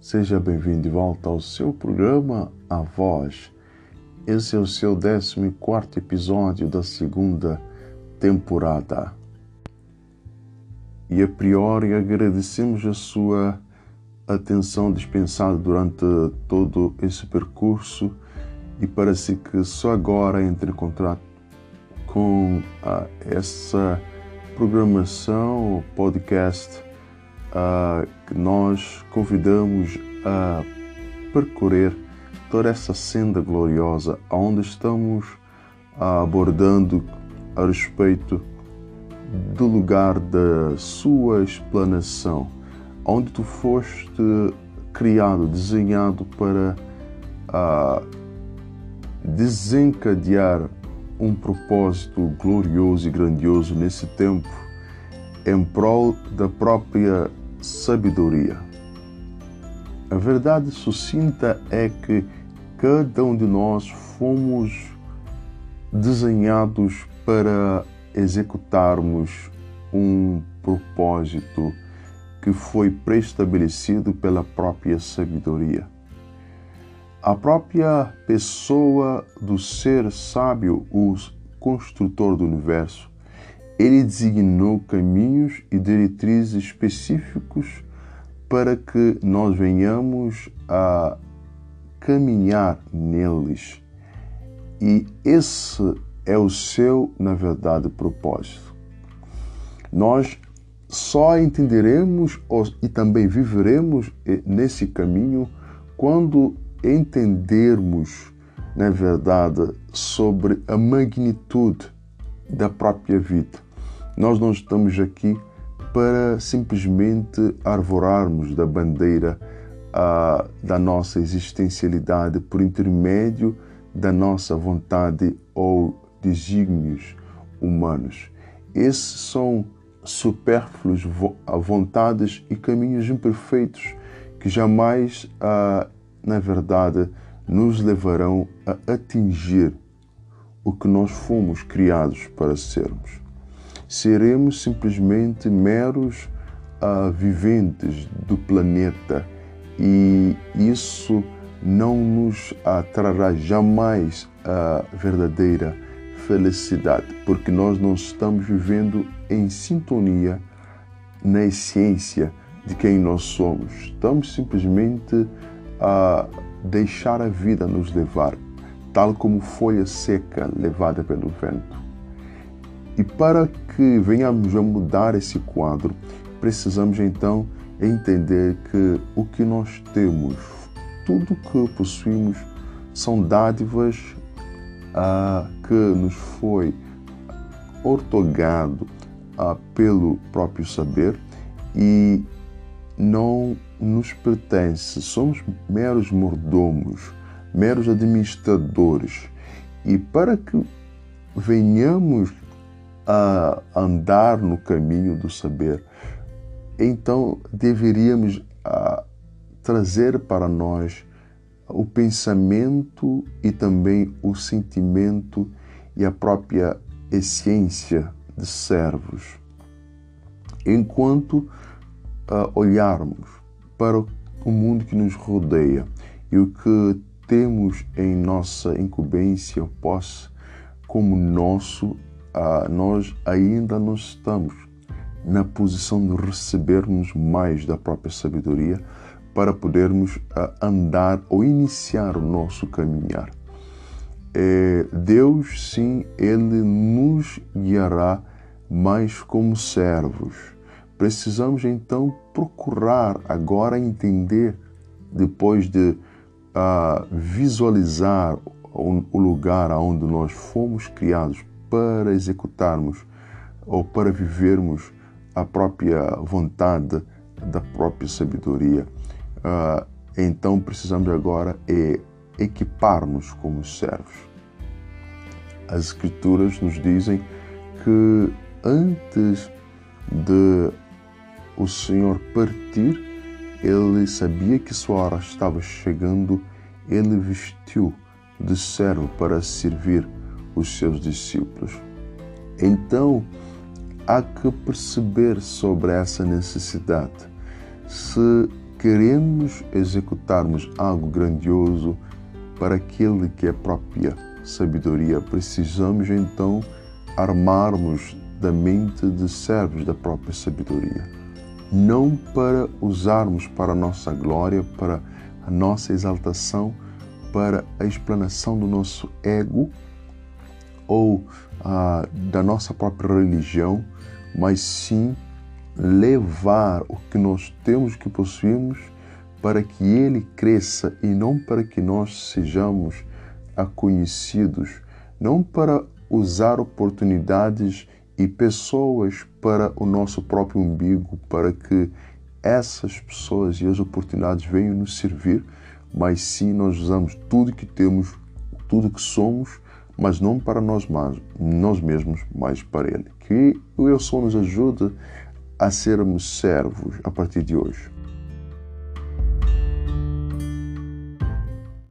Seja bem-vindo de volta ao seu programa A Voz. Esse é o seu 14 episódio da segunda temporada. E a priori agradecemos a sua atenção dispensada durante todo esse percurso e parece que só agora entre em contato com uh, essa programação, podcast que nós convidamos a percorrer toda essa senda gloriosa onde estamos abordando a respeito do lugar da sua explanação, onde tu foste criado, desenhado para uh, desencadear um propósito glorioso e grandioso nesse tempo em prol da própria sabedoria. A verdade sucinta é que cada um de nós fomos desenhados para executarmos um propósito que foi preestabelecido pela própria sabedoria. A própria pessoa do ser sábio, o construtor do universo, ele designou caminhos e diretrizes específicos para que nós venhamos a caminhar neles. E esse é o seu, na verdade, propósito. Nós só entenderemos e também viveremos nesse caminho quando entendermos, na verdade, sobre a magnitude da própria vida nós não estamos aqui para simplesmente arvorarmos da bandeira uh, da nossa existencialidade por intermédio da nossa vontade ou desígnios humanos. Esses são supérfluos vontades e caminhos imperfeitos que jamais, uh, na verdade, nos levarão a atingir o que nós fomos criados para sermos seremos simplesmente meros uh, viventes do planeta e isso não nos trará jamais a verdadeira felicidade, porque nós não estamos vivendo em sintonia na essência de quem nós somos. Estamos simplesmente a deixar a vida nos levar, tal como folha seca levada pelo vento. E para que venhamos a mudar esse quadro, precisamos então entender que o que nós temos, tudo que possuímos, são dádivas ah, que nos foi ortogado ah, pelo próprio saber e não nos pertence. Somos meros mordomos, meros administradores. E para que venhamos a andar no caminho do saber, então deveríamos a, trazer para nós o pensamento e também o sentimento e a própria essência de servos. Enquanto uh, olharmos para o mundo que nos rodeia e o que temos em nossa incumbência, posse, como nosso ah, nós ainda não estamos na posição de recebermos mais da própria sabedoria para podermos ah, andar ou iniciar o nosso caminhar. É, Deus, sim, Ele nos guiará mais como servos. Precisamos então procurar agora entender, depois de uh, visualizar o lugar aonde nós fomos criados para executarmos ou para vivermos a própria vontade da própria sabedoria. Uh, então precisamos agora é equipar-nos como servos. As Escrituras nos dizem que antes de o Senhor partir, ele sabia que sua hora estava chegando, ele vestiu de servo para servir os seus discípulos. Então, há que perceber sobre essa necessidade. Se queremos executarmos algo grandioso para aquele que é própria sabedoria, precisamos então armarmos da mente de servos da própria sabedoria. Não para usarmos para a nossa glória, para a nossa exaltação, para a explanação do nosso ego ou ah, da nossa própria religião, mas sim levar o que nós temos que possuímos para que ele cresça e não para que nós sejamos conhecidos, não para usar oportunidades e pessoas para o nosso próprio umbigo, para que essas pessoas e as oportunidades venham nos servir, mas sim nós usamos tudo que temos, tudo que somos, mas não para nós, nós mesmos, mas para Ele. Que o Eu Sou nos ajude a sermos servos a partir de hoje.